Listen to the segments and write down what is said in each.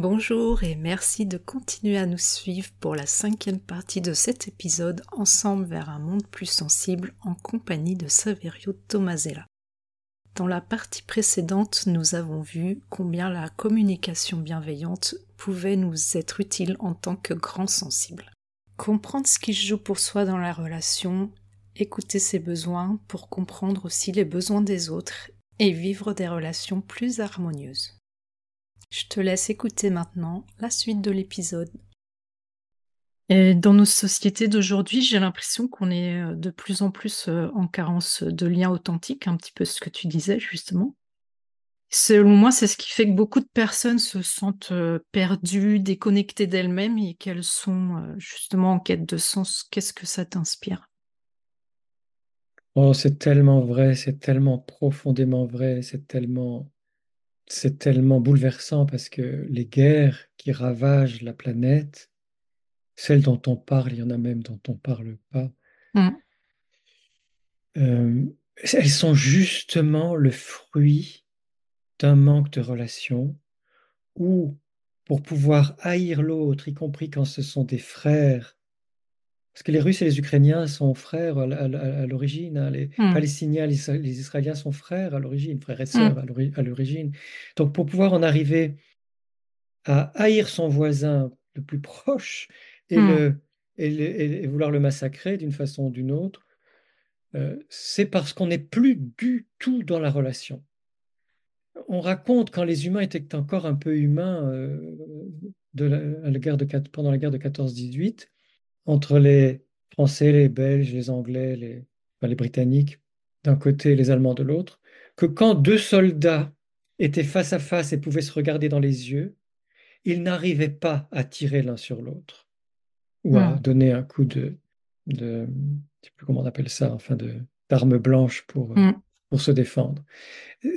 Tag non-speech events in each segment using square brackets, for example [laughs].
Bonjour et merci de continuer à nous suivre pour la cinquième partie de cet épisode Ensemble vers un monde plus sensible en compagnie de Saverio Tomasella. Dans la partie précédente, nous avons vu combien la communication bienveillante pouvait nous être utile en tant que grand sensible. Comprendre ce qui joue pour soi dans la relation, écouter ses besoins pour comprendre aussi les besoins des autres et vivre des relations plus harmonieuses. Je te laisse écouter maintenant la suite de l'épisode. dans nos sociétés d'aujourd'hui, j'ai l'impression qu'on est euh, de plus en plus euh, en carence de liens authentiques, un petit peu ce que tu disais justement. Selon moi, c'est ce qui fait que beaucoup de personnes se sentent euh, perdues, déconnectées d'elles-mêmes et qu'elles sont justement en quête de sens. Qu'est-ce que ça t'inspire? Oh, c'est tellement vrai, c'est tellement profondément vrai, c'est tellement c'est tellement bouleversant parce que les guerres qui ravagent la planète, celles dont on parle, il y en a même dont on ne parle pas, mm. euh, elles sont justement le fruit d'un manque de relation où, pour pouvoir haïr l'autre, y compris quand ce sont des frères, parce que les Russes et les Ukrainiens sont frères à, l'origine, hein. les hmm. Palestiniens, les, les, Israéliens sont frères à l'origine, frères et sœurs hmm. à l'origine. Donc pour pouvoir en arriver à haïr son voisin le plus proche et, hmm. le, et, vouloir le massacrer d'une façon ou d'une autre, euh, c'est parce qu'on n'est plus du tout dans la relation. On raconte quand les humains étaient encore un peu humains euh, de la, guerre de, pendant la guerre de 14-18, entre les Français, les Belges, les Anglais, les, les Britanniques d'un côté et les Allemands de l'autre, que quand deux soldats étaient face à face et pouvaient se regarder dans les yeux, ils n'arrivaient pas à tirer l'un sur l'autre ou à hmm. donner un coup de, de je sais plus comment on appelle ça, enfin de d'arme blanche pour, hmm. pour se défendre.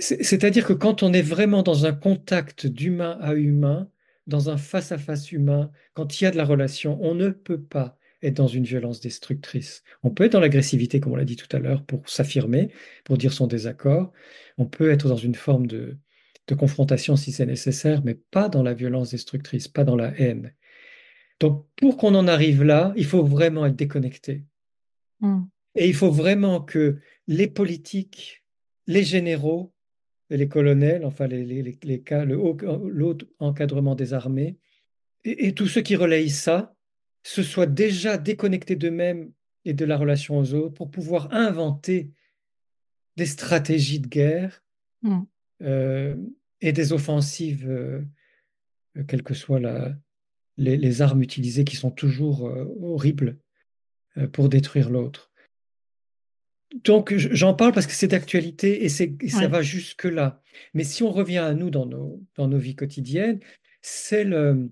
C'est-à-dire que quand on est vraiment dans un contact d'humain à humain, dans un face à -face humain, quand il y a de la relation, on ne peut pas être dans une violence destructrice. On peut être dans l'agressivité, comme on l'a dit tout à l'heure, pour s'affirmer, pour dire son désaccord. On peut être dans une forme de, confrontation si c'est nécessaire, mais pas dans la violence destructrice, pas dans la haine. Donc, pour qu'on en arrive là, il faut vraiment être déconnecté. Mm. Et il faut vraiment que les politiques, les généraux, les colonels, enfin les, les, cas, le haut, encadrement des armées, et, et tous ceux qui relayent ça, se soient déjà déconnectés d'eux-mêmes et de la relation aux autres pour pouvoir inventer des stratégies de guerre mm. euh, et des offensives, euh, quelles que soient les, armes utilisées qui sont toujours euh, horribles pour détruire l'autre. Donc j'en parle parce que c'est d'actualité et, ça va jusque-là. Mais si on revient à nous dans nos, dans nos vies quotidiennes, c'est le,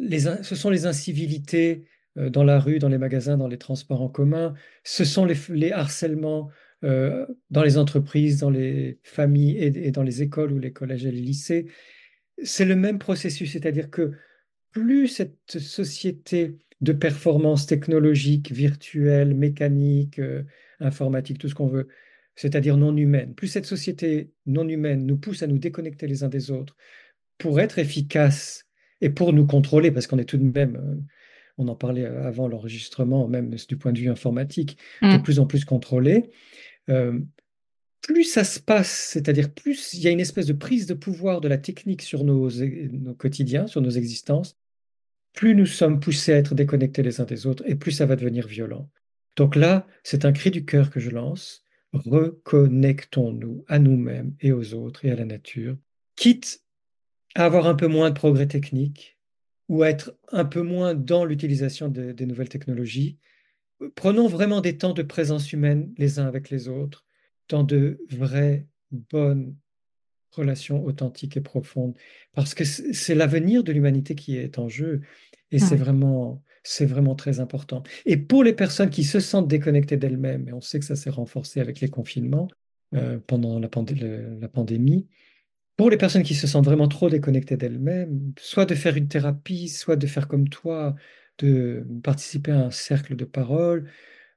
ce sont les incivilités euh, dans la rue, dans les magasins, dans les transports en commun, ce sont les, harcèlements euh, dans les entreprises, dans les familles et, dans les écoles ou les collèges et les lycées. C'est le même processus, c'est-à-dire que plus cette société de performance technologique, virtuelle, mécanique, euh, informatique, tout ce qu'on veut, c'est-à-dire non humaine, plus cette société non humaine nous pousse à nous déconnecter les uns des autres pour être efficace et pour nous contrôler, parce qu'on est tout de même, euh, on en parlait avant l'enregistrement, même du point de vue informatique, de mm. plus en plus contrôlé, euh, plus ça se passe, c'est-à-dire plus il y a une espèce de prise de pouvoir de la technique sur nos, nos quotidiens, sur nos existences, plus nous sommes poussés à être déconnectés les uns des autres, et plus ça va devenir violent. Donc là, c'est un cri du cœur que je lance. Reconnectons-nous à nous-mêmes et aux autres et à la nature, quitte avoir un peu moins de progrès techniques ou à être un peu moins dans l'utilisation des nouvelles technologies. Prenons vraiment des temps de présence humaine les uns avec les autres, dans de vraies, bonnes relations authentiques et profondes, parce que c'est l'avenir de l'humanité qui est en jeu, et c'est vraiment, c'est vraiment très important. Et pour les personnes qui se sentent déconnectées d'elles-mêmes, et on sait que ça s'est renforcé avec les confinements euh, pendant la, la pandémie, pour les personnes qui se sentent vraiment trop déconnectées d'elles-mêmes, soit de faire une thérapie, soit de faire comme toi, de participer à un cercle de parole,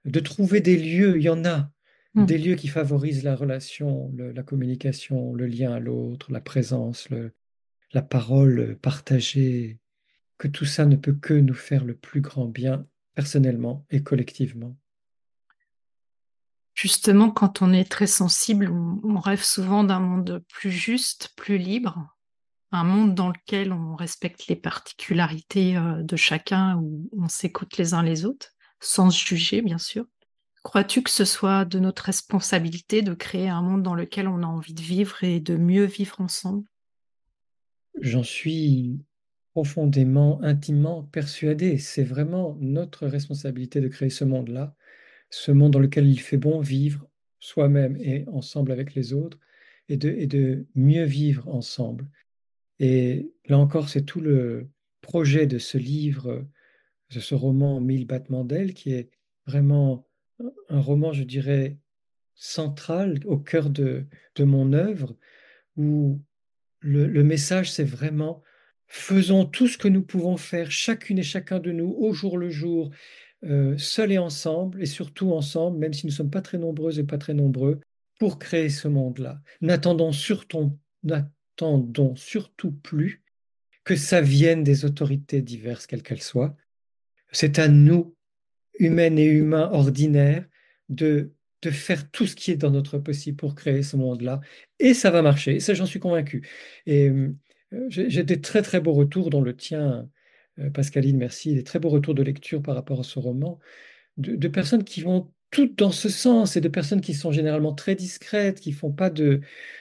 de trouver des lieux, il y en a, hmm. des lieux qui favorisent la relation, la communication, le lien à l'autre, la présence, la parole partagée, que tout ça ne peut que nous faire le plus grand bien personnellement et collectivement. Justement, quand on est très sensible, on, rêve souvent d'un monde plus juste, plus libre, un monde dans lequel on respecte les particularités euh, de chacun, où on s'écoute les uns les autres, sans se juger, bien sûr. Crois-tu que ce soit de notre responsabilité de créer un monde dans lequel on a envie de vivre et de mieux vivre ensemble? J'en suis profondément, intimement persuadé. C'est vraiment notre responsabilité de créer ce monde-là ce monde dans lequel il fait bon vivre soi-même et ensemble avec les autres, et de, et de mieux vivre ensemble. Et là encore, c'est tout le projet de ce livre, de ce roman Mille battements d'ailes, qui est vraiment un roman, je dirais, central au cœur de, de mon œuvre, où le, le message, c'est vraiment faisons tout ce que nous pouvons faire, chacune et chacun de nous, au jour le jour, euh, seuls et ensemble, et surtout ensemble, même si nous ne sommes pas très nombreux et pas très nombreux, pour créer ce monde-là. N'attendons surtout, surtout plus que ça vienne des autorités diverses, quelles qu'elles soient. C'est à nous, humaines et humains ordinaires, de, de faire tout ce qui est dans notre possible pour créer ce monde-là. Et ça va marcher, ça j'en suis convaincu. Et euh, j'ai des très très beaux retours, dont le tien Pascaline, merci, des très beaux retours de lecture par rapport à ce roman, de, personnes qui vont toutes dans ce sens et de personnes qui sont généralement très discrètes, qui font pas de,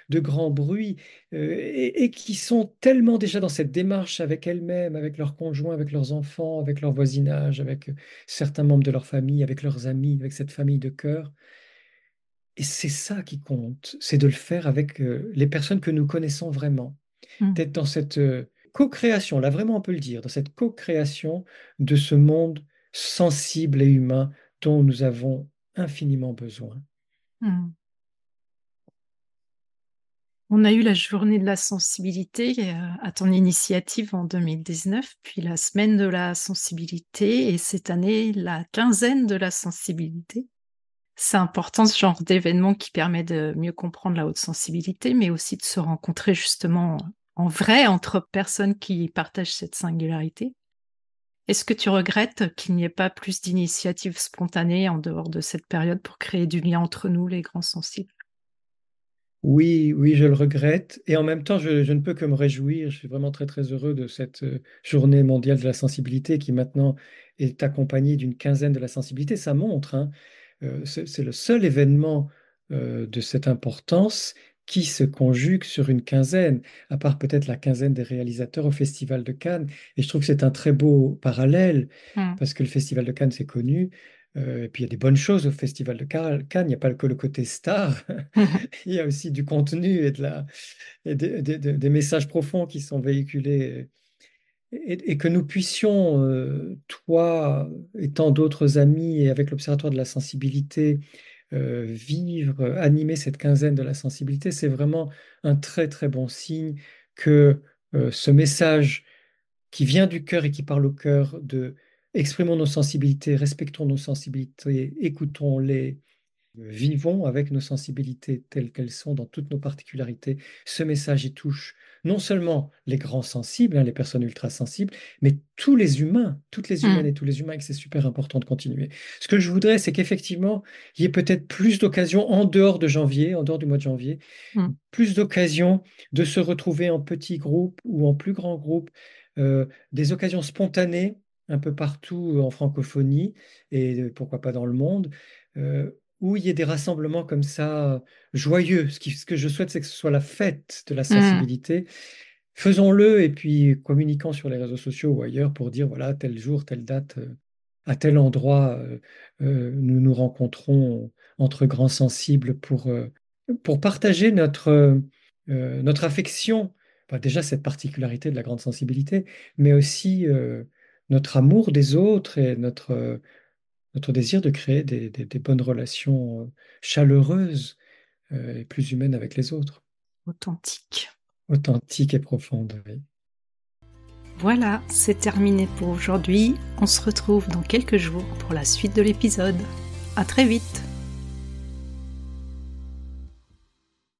de grand bruit euh, et, qui sont tellement déjà dans cette démarche avec elles-mêmes, avec leurs conjoints, avec leurs enfants, avec leur voisinage, avec certains membres de leur famille, avec leurs amis, avec cette famille de cœur. Et c'est ça qui compte, c'est de le faire avec euh, les personnes que nous connaissons vraiment, mmh. d'être dans cette co-création, là vraiment on peut le dire, dans cette co-création de ce monde sensible et humain dont nous avons infiniment besoin. Hmm. On a eu la journée de la sensibilité euh, à ton initiative en 2019, puis la semaine de la sensibilité et cette année la quinzaine de la sensibilité. C'est important ce genre d'événement qui permet de mieux comprendre la haute sensibilité, mais aussi de se rencontrer justement en vrai entre personnes qui partagent cette singularité. Est-ce que tu regrettes qu'il n'y ait pas plus d'initiatives spontanées en dehors de cette période pour créer du lien entre nous, les grands sensibles? Oui, oui, je le regrette. Et en même temps, je, ne peux que me réjouir. Je suis vraiment très, très heureux de cette euh, journée mondiale de la sensibilité qui maintenant est accompagnée d'une quinzaine de la sensibilité. Ça montre, hein, euh, c'est le seul événement euh, de cette importance qui se conjugue sur une quinzaine, à part peut-être la quinzaine des réalisateurs au Festival de Cannes. Et je trouve que c'est un très beau parallèle, mmh. parce que le Festival de Cannes, c'est connu. Euh, et puis il y a des bonnes choses au Festival de Cannes. Il n'y a pas que le côté star, [laughs] il y a aussi du contenu et, de la, et des messages profonds qui sont véhiculés. Et, que nous puissions, euh, toi et tant d'autres amis, et avec l'Observatoire de la sensibilité, euh, vivre, animer cette quinzaine de la sensibilité, c'est vraiment un très très bon signe que euh, ce message qui vient du cœur et qui parle au cœur de exprimons nos sensibilités, respectons nos sensibilités, écoutons-les, vivons avec nos sensibilités telles qu'elles sont dans toutes nos particularités. Ce message y touche non seulement les grands sensibles, hein, les personnes ultra sensibles, mais tous les humains, toutes les humaines mm. et tous les humains, et c'est super important de continuer. Ce que je voudrais, c'est qu'effectivement, il y ait peut-être plus d'occasions en dehors de janvier, en dehors du mois de janvier, mm. plus d'occasions de se retrouver en petits groupes ou en plus grands groupes, euh, des occasions spontanées un peu partout en francophonie et euh, pourquoi pas dans le monde, euh, où il y ait des rassemblements comme ça joyeux. Ce, ce que je souhaite, c'est que ce soit la fête de la mmh. sensibilité. Faisons-le et puis communiquons sur les réseaux sociaux ou ailleurs pour dire voilà, tel jour, telle date, euh, à tel endroit, euh, euh, nous nous rencontrons entre grands sensibles pour, pour partager notre, notre affection. déjà cette particularité de la grande sensibilité, mais aussi notre amour des autres et notre notre désir de créer des, bonnes relations euh, chaleureuses euh, et plus humaines avec les autres. Authentiques. Authentiques et profondes, oui. Voilà, c'est terminé pour aujourd'hui. On se retrouve dans quelques jours pour la suite de l'épisode. À très vite